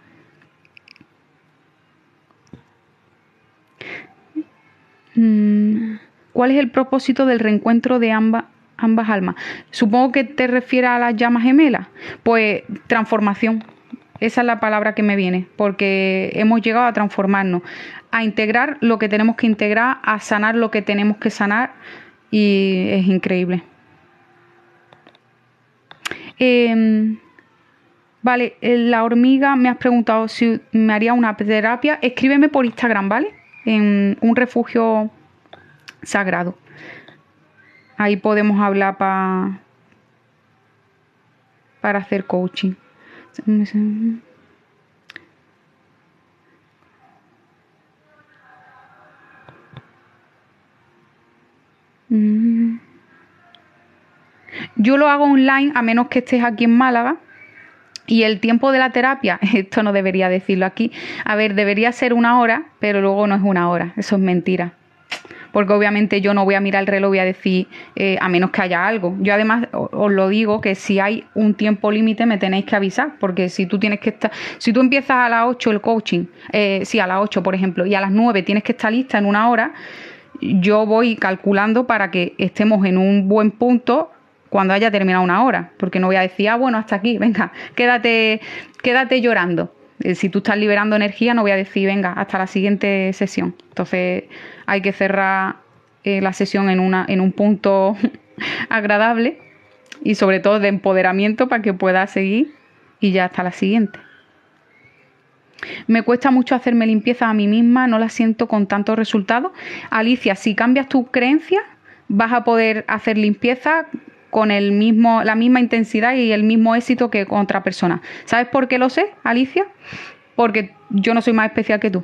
Mm, ¿Cuál es el propósito del reencuentro de ambas, ambas almas? Supongo que te refieres a las llamas gemelas. Pues transformación. Esa es la palabra que me viene, porque hemos llegado a transformarnos a integrar lo que tenemos que integrar, a sanar lo que tenemos que sanar y es increíble. Em, vale, eh, la hormiga me has preguntado si me haría una terapia. Escríbeme por Instagram, ¿vale? En un refugio sagrado. Ahí podemos hablar para para hacer coaching. Mm. Yo lo hago online a menos que estés aquí en Málaga. Y el tiempo de la terapia, esto no debería decirlo aquí. A ver, debería ser una hora, pero luego no es una hora. Eso es mentira. Porque obviamente yo no voy a mirar el reloj y a decir, eh, a menos que haya algo. Yo además os lo digo que si hay un tiempo límite me tenéis que avisar. Porque si tú tienes que estar, si tú empiezas a las 8 el coaching, eh, sí, a las 8 por ejemplo, y a las 9 tienes que estar lista en una hora, yo voy calculando para que estemos en un buen punto cuando haya terminado una hora, porque no voy a decir, ah, bueno, hasta aquí, venga, quédate, quédate llorando. Eh, si tú estás liberando energía, no voy a decir, venga, hasta la siguiente sesión. Entonces hay que cerrar eh, la sesión en, una, en un punto agradable y sobre todo de empoderamiento para que pueda seguir y ya hasta la siguiente. Me cuesta mucho hacerme limpieza a mí misma, no la siento con tantos resultados. Alicia, si cambias tus creencias, vas a poder hacer limpieza con el mismo, la misma intensidad y el mismo éxito que con otra persona. ¿Sabes por qué lo sé, Alicia? Porque yo no soy más especial que tú.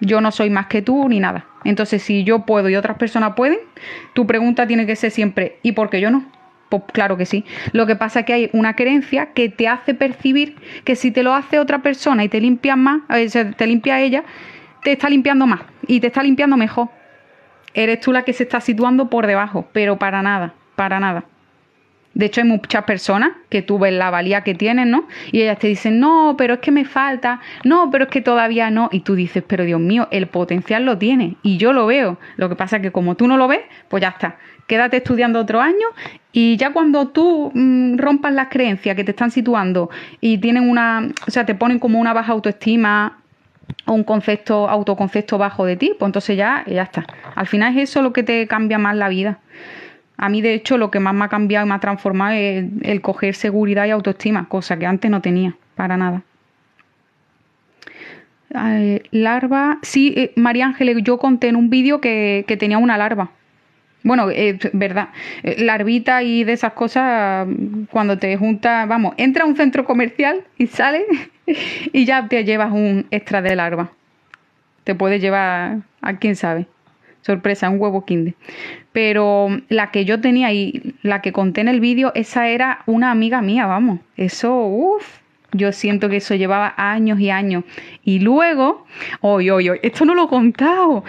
Yo no soy más que tú ni nada. Entonces, si yo puedo y otras personas pueden, tu pregunta tiene que ser siempre, ¿y por qué yo no? Pues claro que sí. Lo que pasa es que hay una creencia que te hace percibir que si te lo hace otra persona y te limpias más, te limpia ella, te está limpiando más y te está limpiando mejor. Eres tú la que se está situando por debajo, pero para nada, para nada. De hecho, hay muchas personas que tú ves la valía que tienen, ¿no? Y ellas te dicen, no, pero es que me falta, no, pero es que todavía no. Y tú dices, pero Dios mío, el potencial lo tiene. Y yo lo veo. Lo que pasa es que como tú no lo ves, pues ya está. Quédate estudiando otro año y ya cuando tú mm, rompas las creencias que te están situando y tienen una, o sea, te ponen como una baja autoestima o un concepto, autoconcepto bajo de ti, pues entonces ya, ya está. Al final es eso lo que te cambia más la vida. A mí, de hecho, lo que más me ha cambiado y me ha transformado es el, coger seguridad y autoestima, cosa que antes no tenía, para nada. larva. Sí, eh, María Ángeles, yo conté en un vídeo que, tenía una larva. Bueno, es verdad. Eh, larvita y de esas cosas, cuando te juntas, vamos, entra a un centro comercial y sales y ya te llevas un extra de larva. Te puedes llevar a quién sabe sorpresa, un huevo kinder. Pero la que yo tenía y la que conté en el vídeo, esa era una amiga mía, vamos. Eso, uff, yo siento que eso llevaba años y años. Y luego, oye, oye, esto no lo he contado.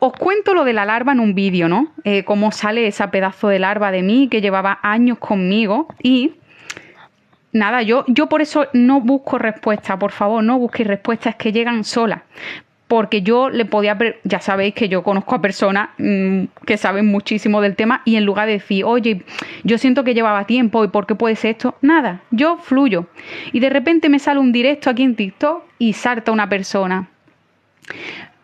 os cuento lo de la larva en un vídeo, ¿no? Eh, cómo sale esa pedazo de larva de mí que llevaba años conmigo y nada, yo, yo por eso no busco respuesta, por favor, no busquéis respuestas que llegan solas porque yo le podía, ya sabéis que yo conozco a personas mm, que saben muchísimo del tema y en lugar de decir, oye, yo siento que llevaba tiempo y por qué puede ser esto, nada, yo fluyo. Y de repente me sale un directo aquí en TikTok y salta una persona.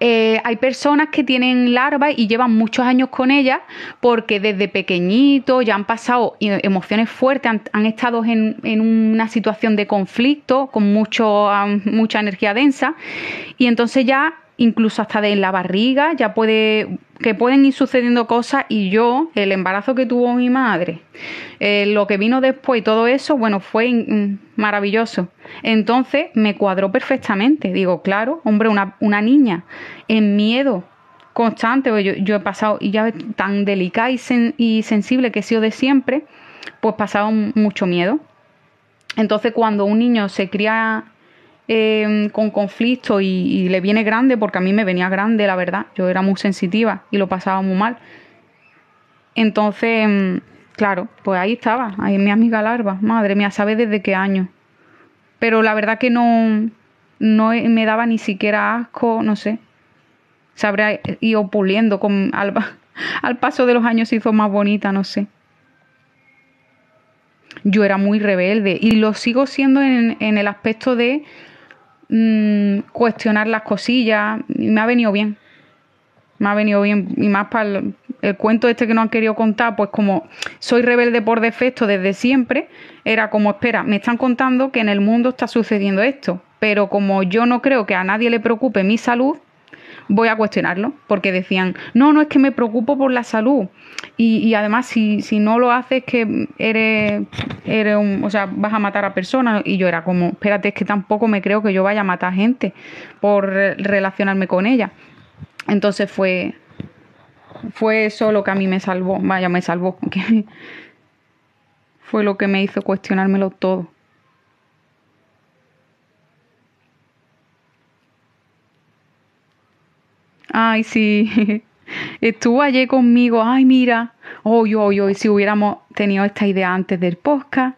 Eh, hay personas que tienen larvas y llevan muchos años con ellas porque desde pequeñito ya han pasado emociones fuertes, han, estado en, una situación de conflicto con mucho, mucha energía densa y entonces ya incluso hasta de la barriga, ya puede, que pueden ir sucediendo cosas y yo, el embarazo que tuvo mi madre, eh, lo que vino después y todo eso, bueno, fue maravilloso. Entonces me cuadró perfectamente. Digo, claro, hombre, una, una niña en miedo constante, pues yo, yo, he pasado, y ya tan delicada y, y sensible que he sido de siempre, pues pasado mucho miedo. Entonces cuando un niño se cría Em, con conflicto y, le viene grande, porque a mí me venía grande, la verdad. Yo era muy sensitiva y lo pasaba muy mal. Entonces, em, claro, pues ahí estaba, ahí mi amiga larva. Madre mía, ¿sabe desde qué año? Pero la verdad que no, no me daba ni siquiera asco, no sé. Se habría ido puliendo con, al, al paso de los años se hizo más bonita, no sé yo era muy rebelde y lo sigo siendo en, en, el aspecto de Mm, cuestionar las cosillas y me ha venido bien. Me ha venido bien y más para el, cuento este que no han querido contar, pues como soy rebelde por defecto desde siempre, era como, espera, me están contando que en el mundo está sucediendo esto, pero como yo no creo que a nadie le preocupe mi salud, voy a cuestionarlo, porque decían, no, no es que me preocupo por la salud. Y, además, si, si, no lo haces, que eres, eres un, o sea, vas a matar a personas. Y yo era como, espérate, es que tampoco me creo que yo vaya a matar gente por relacionarme con ella. Entonces fue, fue eso lo que a mí me salvó, vaya, me salvó, fue lo que me hizo cuestionármelo todo. Ay, sí. Estuvo ayer conmigo. Ay, mira. Hoy, hoy, hoy, si hubiéramos tenido esta idea antes del podcast.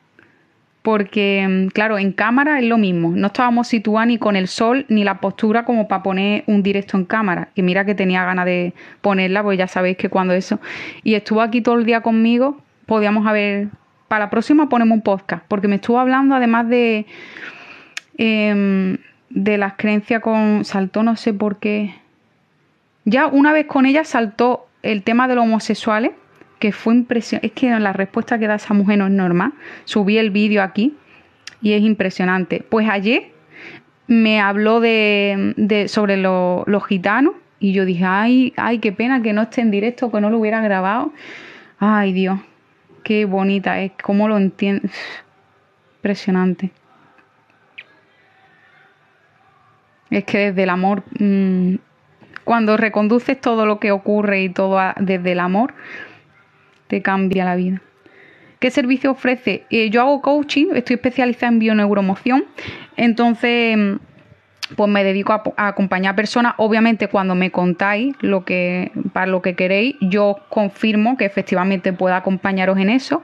Porque, mm, claro, en cámara es lo mismo. No estábamos situados ni con el sol ni la postura como para poner un directo en cámara. Que mira que tenía ganas de ponerla, pues ya sabéis que cuando eso. Y estuvo aquí todo el día conmigo. Podíamos haber. Para la próxima ponemos un podcast. Porque me estuvo hablando además de. Em, de las creencias con. Saltó, no sé por qué ya una vez con ella saltó el tema de los homosexuales, que fue impresionante. Es que la respuesta que da esa mujer no es normal. Subí el vídeo aquí y es impresionante. Pues ayer me habló de, sobre los gitanos y yo dije, ay, ay, qué pena que no esté en directo, que no lo hubiera grabado. Ay, Dios, qué bonita es, cómo lo entiende. Impresionante. Es que desde el amor mm, cuando reconduces todo lo que ocurre y todo desde el amor, te cambia la vida. ¿Qué servicio ofrece? Eh, yo hago coaching, estoy especializada en bioneuromoción, entonces pues me dedico a, acompañar a personas. Obviamente, cuando me contáis lo que, para lo que queréis, yo confirmo que efectivamente puedo acompañaros en eso.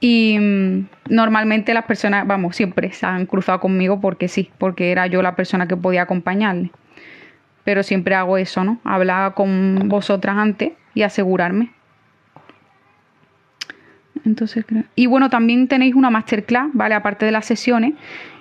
Y mm, normalmente las personas, vamos, siempre se han cruzado conmigo porque sí, porque era yo la persona que podía acompañarle. Pero siempre hago eso, ¿no? Hablar con vosotras antes y asegurarme. Entonces, y bueno, también tenéis una masterclass, ¿vale? Aparte de las sesiones,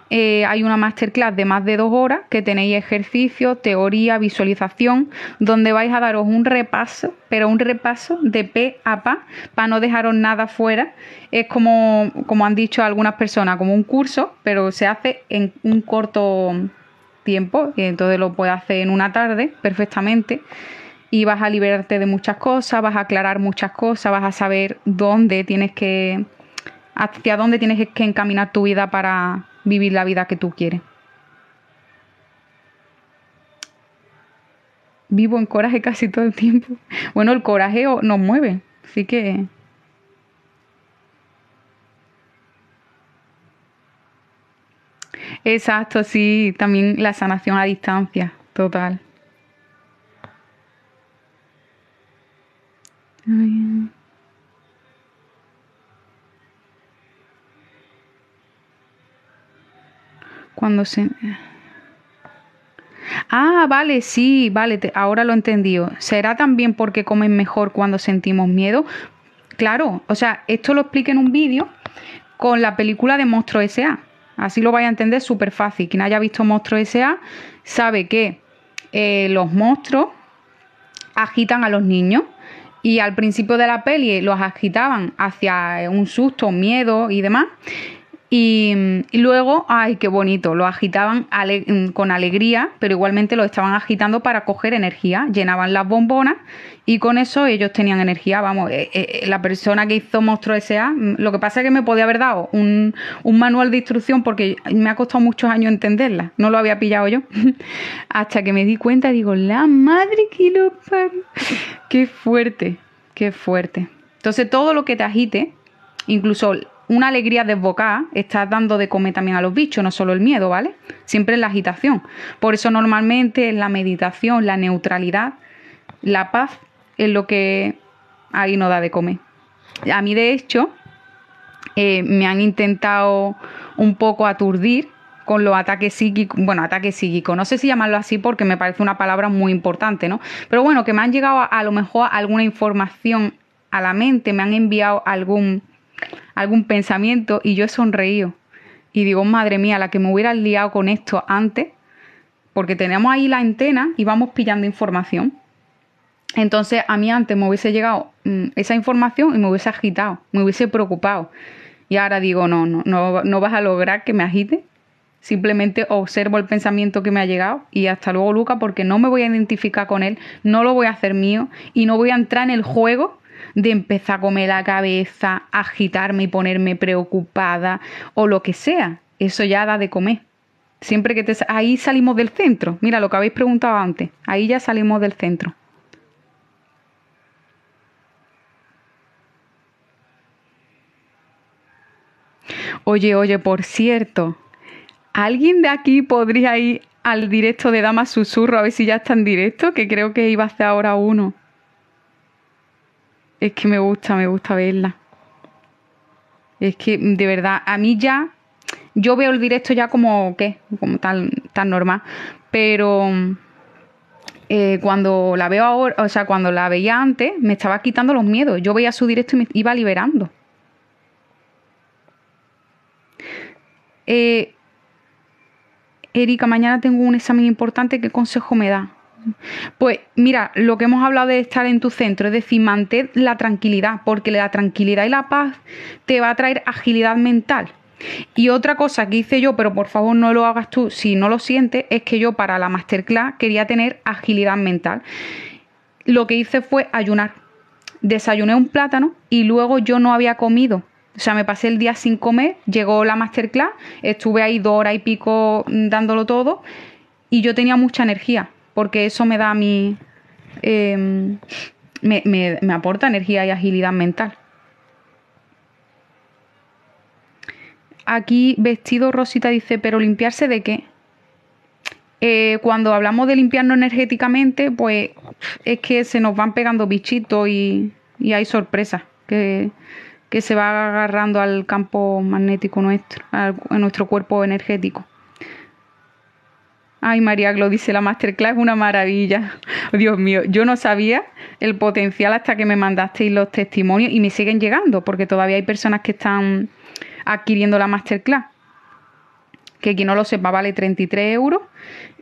eh, hay una masterclass de más de dos horas que tenéis ejercicio, teoría, visualización, donde vais a daros un repaso, pero un repaso de P a pa, para no dejaros nada fuera. Es como, como han dicho algunas personas, como un curso, pero se hace en un corto tiempo, y entonces lo puedes hacer en una tarde perfectamente. Y vas a liberarte de muchas cosas, vas a aclarar muchas cosas, vas a saber dónde tienes que, hacia dónde tienes que encaminar tu vida para, vivir la vida que tú quieres. Vivo en coraje casi todo el tiempo. Bueno, el coraje nos mueve, así que... Exacto, sí, también la sanación a distancia, total. Cuando se... Ah, vale, sí, vale, ahora lo he entendido. ¿Será también porque comen mejor cuando sentimos miedo? Claro, o sea, esto lo expliqué en un vídeo con la película de Monstruo S.A. Así lo vais a entender súper fácil. Quien haya visto Monstruo S.A. sabe que eh, los monstruos agitan a los niños y al principio de la peli los agitaban hacia un susto, miedo y demás. Y, luego, ay, qué bonito, lo agitaban mm, con alegría, pero igualmente lo estaban agitando para coger energía, llenaban las bombonas y con eso ellos tenían energía. Vamos, eh, eh, la persona que hizo Monstruo S.A., mm, lo que pasa es que me podía haber dado un, un, manual de instrucción porque me ha costado muchos años entenderla, no lo había pillado yo, hasta que me di cuenta, digo, la madre que lo Qué fuerte, qué fuerte. Entonces todo lo que te agite, incluso una alegría desbocada, estás dando de comer también a los bichos, no solo el miedo, ¿vale? Siempre la agitación. Por eso normalmente en la meditación, la neutralidad, la paz es lo que ahí no da de comer. A mí, de hecho, eh, me han intentado un poco aturdir con los ataques psíquicos, bueno, ataques psíquicos, no sé si llamarlo así porque me parece una palabra muy importante, ¿no? Pero bueno, que me han llegado a, a lo mejor alguna información a la mente, me han enviado algún algún pensamiento y yo he sonreído. Y digo, madre mía, la que me hubiera liado con esto antes, porque tenemos ahí la antena y vamos pillando información. Entonces a mí antes me hubiese llegado mm, esa información y me hubiese agitado, me hubiese preocupado. Y ahora digo, no, no, no, no vas a lograr que me agite. Simplemente observo el pensamiento que me ha llegado y hasta luego, Luca, porque no me voy a identificar con él, no lo voy a hacer mío y no voy a entrar en el juego de empezar a comer la cabeza, agitarme y ponerme preocupada o lo que sea. Eso ya da de comer. Siempre que te... Ahí salimos del centro. Mira lo que habéis preguntado antes. Ahí ya salimos del centro. Oye, oye, por cierto, ¿alguien de aquí podría ir al directo de Dama Susurro a ver si ya está en directo? Que creo que iba a hacer ahora uno es que me gusta, me gusta verla. Es que de verdad, a mí ya, yo veo el directo ya como, ¿qué? Como tan, tan normal. Pero eh, cuando la veo ahora, o sea, cuando la veía antes, me estaba quitando los miedos. Yo veía su directo y me iba liberando. Eh, Erika, mañana tengo un examen importante. ¿Qué consejo me da? Pues mira, lo que hemos hablado de estar en tu centro, es decir, mantén la tranquilidad, porque la tranquilidad y la paz te va a traer agilidad mental. Y otra cosa que hice yo, pero por favor no lo hagas tú si no lo sientes, es que yo para la masterclass quería tener agilidad mental. Lo que hice fue ayunar. Desayuné un plátano y luego yo no había comido. O sea, me pasé el día sin comer, llegó la masterclass, estuve ahí dos horas y pico dándolo todo y yo tenía mucha energía porque eso me da a mí, em, me, aporta energía y agilidad mental. aquí vestido Rosita dice, pero limpiarse de qué? Eh, cuando hablamos de limpiarnos energéticamente, pues es que se nos van pegando bichitos y, hay sorpresas que, que, se va agarrando al campo magnético nuestro, a nuestro cuerpo energético. Ay, María Glo dice, la masterclass una maravilla. Dios mío, yo no sabía el potencial hasta que me mandasteis los testimonios y me siguen llegando, porque todavía hay personas que están adquiriendo la masterclass. Que quien no lo sepa, vale 33 euros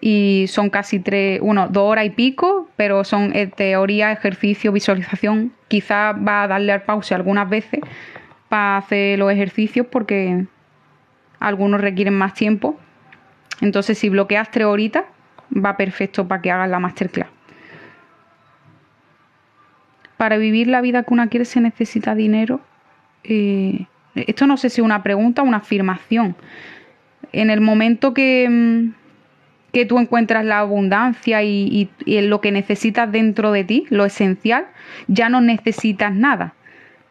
y son casi tres, bueno, dos horas y pico, pero son eh, teoría, ejercicio, visualización. Quizás va a darle al pause algunas veces para hacer los ejercicios porque algunos requieren más tiempo entonces, si bloqueas tres horitas, va perfecto para que hagas la masterclass. Para vivir la vida que una quiere se necesita dinero. Eh, esto no sé si es una pregunta o una afirmación. En el momento que, mm, que tú encuentras la abundancia y, y, lo que necesitas dentro de ti, lo esencial, ya no necesitas nada.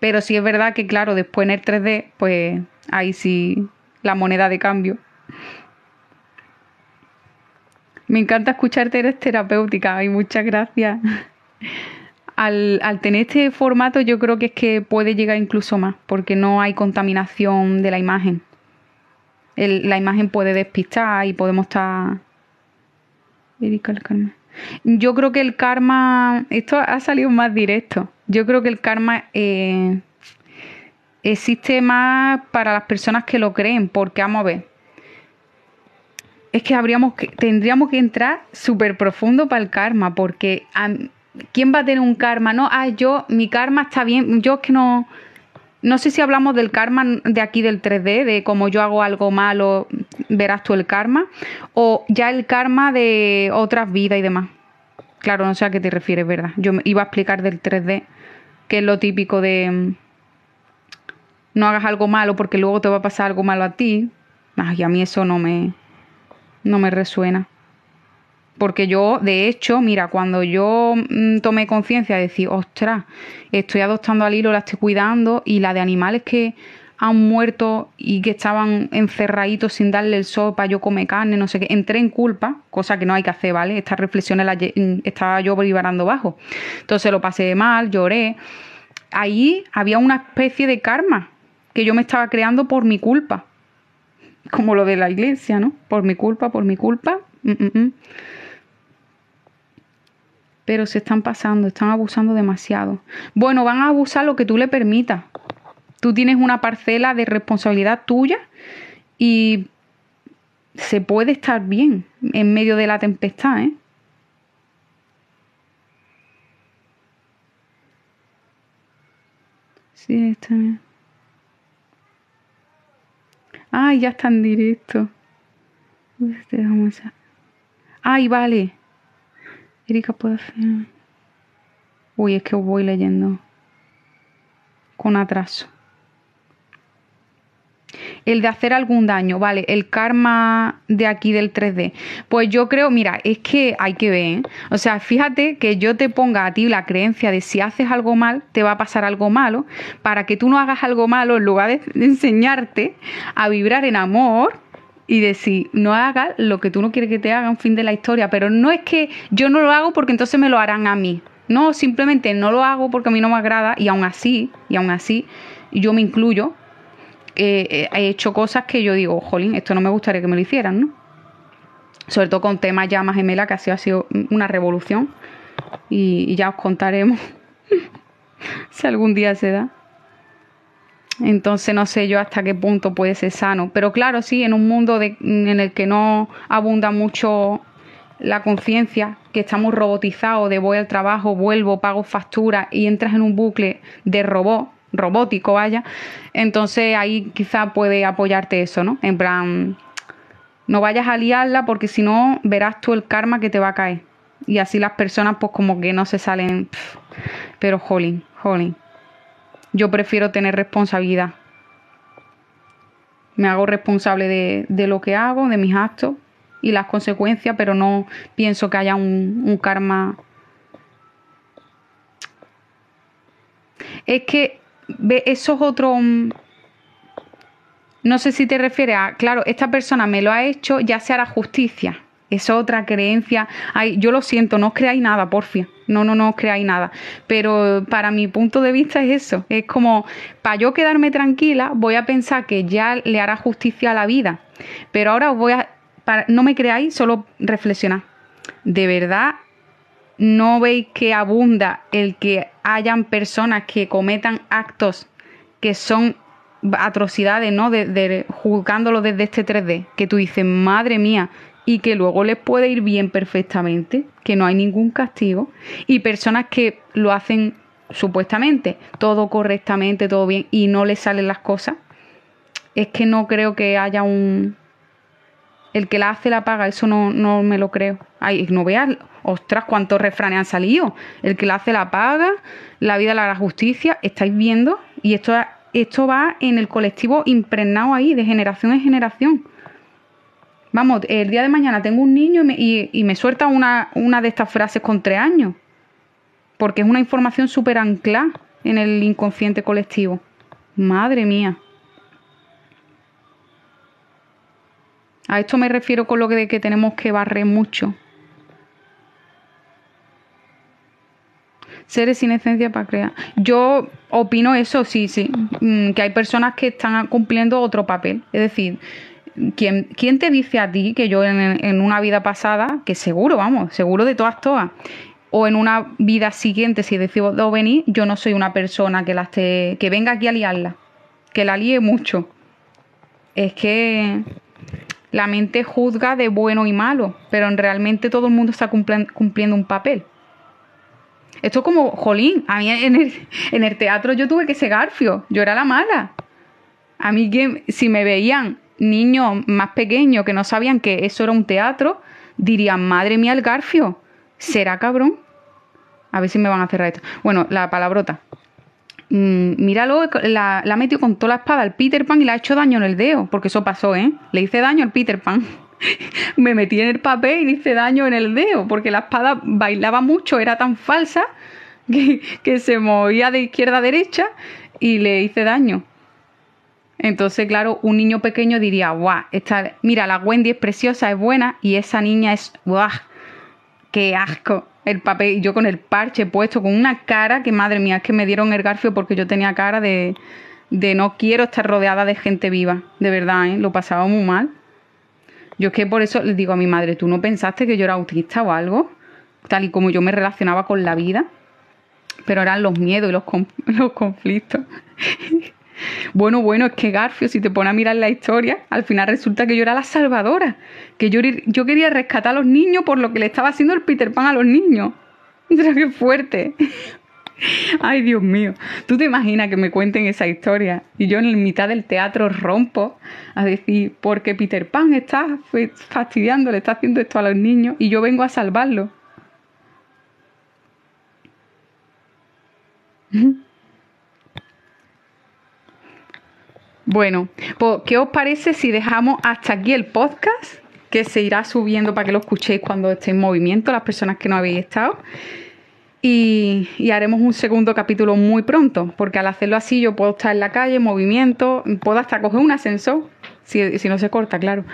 Pero sí es verdad que, claro, después en el 3D, pues ahí sí la moneda de cambio me encanta escucharte, eres terapéutica y muchas gracias. Al, tener este formato yo creo que es que puede llegar incluso más, porque no hay contaminación de la imagen. la imagen puede despistar y podemos estar... Yo creo que el karma, esto ha salido más directo. Yo creo que el karma eh, existe más para las personas que lo creen, porque vamos a ver, es que habríamos que, tendríamos que entrar súper profundo para el karma, porque ¿quién va a tener un karma? No, ah, yo, mi karma está bien, yo es que no, no sé si hablamos del karma de aquí del 3D, de como yo hago algo malo, verás tú el karma, o ya el karma de otras vidas y demás. Claro, no sé a qué te refieres, ¿verdad? Yo iba a explicar del 3D, que es lo típico de mm, no hagas algo malo porque luego te va a pasar algo malo a ti. Ay, a mí eso no me, no me resuena. Porque yo, de hecho, mira, cuando yo mm, tomé conciencia de decir, ostras, estoy adoptando al hilo, la estoy cuidando, y la de animales que han muerto y que estaban encerraditos sin darle el sol para yo comer carne, no sé qué, entré en culpa, cosa que no hay que hacer, ¿vale? Estas reflexiones las mm, estaba yo vibrando bajo. Entonces lo pasé mal, lloré. Ahí había una especie de karma que yo me estaba creando por mi culpa como lo de la iglesia, ¿no? Por mi culpa, por mi culpa. Mm, mm, mm. Pero se están pasando, están abusando demasiado. Bueno, van a abusar lo que tú le permitas. Tú tienes una parcela de responsabilidad tuya y se puede estar bien en medio de la tempestad, ¿eh? Sí, está bien. Ay, ya está en directo. Ay, vale. Erika puede hacer. Uy, es que voy leyendo con atraso el de hacer algún daño, ¿vale? El karma de aquí del 3D. Pues yo creo, mira, es que hay que ver, ¿eh? O sea, fíjate que yo te ponga a ti la creencia de si haces algo mal, te va a pasar algo malo, para que tú no hagas algo malo en lugar de enseñarte a vibrar en amor, y decir, no hagas lo que tú no quieres que te haga, un fin de la historia, pero no es que yo no lo hago porque entonces me lo harán a mí. No, simplemente no lo hago porque a mí no me agrada y aún así, y aún así, yo me incluyo, he hecho cosas que yo digo, jolín, esto no me gustaría que me lo hicieran, ¿no? Sobre todo con temas llamas gemela, que ha sido, una revolución. Y, ya os contaremos si algún día se da. Entonces no sé yo hasta qué punto puede ser sano. Pero claro, sí, en un mundo en el que no abunda mucho la conciencia, que está muy robotizado, de voy al trabajo, vuelvo, pago factura y entras en un bucle de robot, robótico, vaya. Entonces ahí quizá puede apoyarte eso, ¿no? En plan, no vayas a liarla porque si no verás tú el karma que te va a caer. Y así las personas pues como que no se salen, pero jolín, jolín. Yo prefiero tener responsabilidad. Me hago responsable de, de lo que hago, de mis actos y las consecuencias, pero no pienso que haya un, un karma. Es que eso es otro. Mm, no sé si te refieres a, claro, esta persona me lo ha hecho, ya se hará justicia. Es otra creencia. Ay, yo lo siento, no os creáis nada, porfia. No, no, no os creáis nada. Pero para mi punto de vista es eso. Es como, para yo quedarme tranquila, voy a pensar que ya le hará justicia a la vida. Pero ahora os voy a. Para, no me creáis, solo reflexionad. De verdad, no veis que abunda el que hayan personas que cometan actos que son atrocidades, ¿no? De, juzgándolo desde este 3D, que tú dices, madre mía, y que luego les puede ir bien perfectamente, que no hay ningún castigo, y personas que lo hacen supuestamente todo correctamente, todo bien, y no les salen las cosas, es que no creo que haya un... El que la hace la paga, eso no, no me lo creo. Ay, no veas, ostras, cuántos refranes han salido. El que la hace la paga, la vida la hará justicia, estáis viendo, y esto, esto va en el colectivo impregnado ahí, de generación en generación. Vamos, el día de mañana tengo un niño y me, suelta una, una, de estas frases con tres años. Porque es una información súper anclada en el inconsciente colectivo. Madre mía. A esto me refiero con lo que, de que tenemos que barrer mucho. Seres sin esencia para crear. Yo opino eso, sí, sí. Mm, que hay personas que están cumpliendo otro papel. Es decir, ¿quién, ¿quién te dice a ti que yo en, una vida pasada, que seguro, vamos, seguro de todas, todas, o en una vida siguiente, si decido venir, yo no soy una persona que la esté, que venga aquí a liarla, que la líe mucho. Es que la mente juzga de bueno y malo, pero realmente todo el mundo está cumpliendo un papel. Esto es como, jolín, a mí en el, teatro yo tuve que ser Garfio, yo era la mala. A mí que si me veían niños más pequeños que no sabían que eso era un teatro, dirían, madre mía, el Garfio, ¿será cabrón? A ver si me van a cerrar esto. Bueno, la palabrota. Mm, míralo, la, la ha metido con toda la espada al Peter Pan y le ha hecho daño en el dedo, porque eso pasó, ¿eh? Le hice daño al Peter Pan. me metí en el papel y hice daño en el dedo, porque la espada bailaba mucho, era tan falsa que, que se movía de izquierda a derecha y le hice daño. Entonces, claro, un niño pequeño diría, guau, esta, mira, la Wendy es preciosa, es buena, y esa niña es, guau, qué asco. El papel, yo con el parche puesto, con una cara que, madre mía, es que me dieron el garfio porque yo tenía cara de, de no quiero estar rodeada de gente viva. De verdad, ¿eh? lo pasaba muy mal. Yo es que por eso le digo a mi madre, ¿tú no pensaste que yo era autista o algo? Tal y como yo me relacionaba con la vida. Pero eran los miedos y los, los conflictos. Bueno, bueno, es que Garfio, si te pones a mirar la historia, al final resulta que yo era la salvadora, que yo, yo quería rescatar a los niños por lo que le estaba haciendo el Peter Pan a los niños. Qué fuerte. Ay, Dios mío. ¿Tú te imaginas que me cuenten esa historia y yo en mitad del teatro rompo a decir, porque Peter Pan está fastidiando, le está haciendo esto a los niños y yo vengo a salvarlo? Bueno, pues, ¿qué os parece si dejamos hasta aquí el podcast? Que se irá subiendo para que lo escuchéis cuando esté en movimiento, las personas que no habéis estado. Y, haremos un segundo capítulo muy pronto, porque al hacerlo así yo puedo estar en la calle, en movimiento, puedo hasta coger un ascensor, si, no se corta, claro.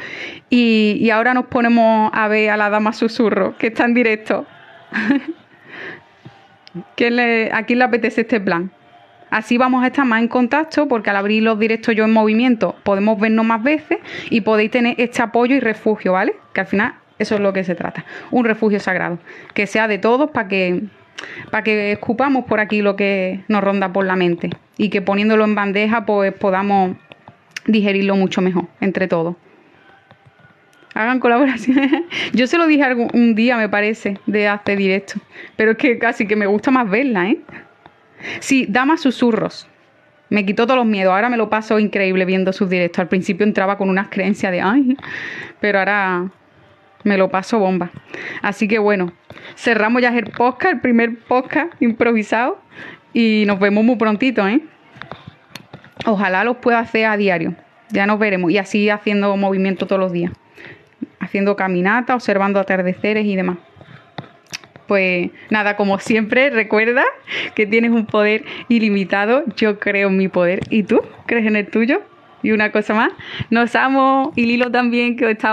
Y, ahora nos ponemos a ver a la dama susurro, que está en directo. le, ¿A quién le apetece este plan? Así vamos a estar más en contacto porque al abrir los directos yo en movimiento podemos vernos más veces y podéis tener este apoyo y refugio, ¿vale? Que al final eso es lo que se trata, un refugio sagrado, que sea de todos para que para que escupamos por aquí lo que nos ronda por la mente y que poniéndolo en bandeja pues podamos digerirlo mucho mejor entre todos. Hagan colaboraciones. Yo se lo dije algún, un día, me parece, de hacer directo. Pero es que casi que me gusta más verla, ¿eh? Sí, Dama Susurros. Me quitó todos los miedos. Ahora me lo paso increíble viendo sus directos. Al principio entraba con unas creencias de ay, pero ahora me lo paso bomba. Así que bueno, cerramos ya el podcast, el primer podcast improvisado. Y nos vemos muy prontito, ¿eh? Ojalá los pueda hacer a diario. Ya nos veremos. Y así haciendo movimiento todos los días. Haciendo caminata, observando atardeceres y demás pues nada, como siempre, recuerda que tienes un poder ilimitado. Yo creo en mi poder. ¿Y tú? ¿Crees en el tuyo? y una cosa más. Nos amo y Lilo también, que está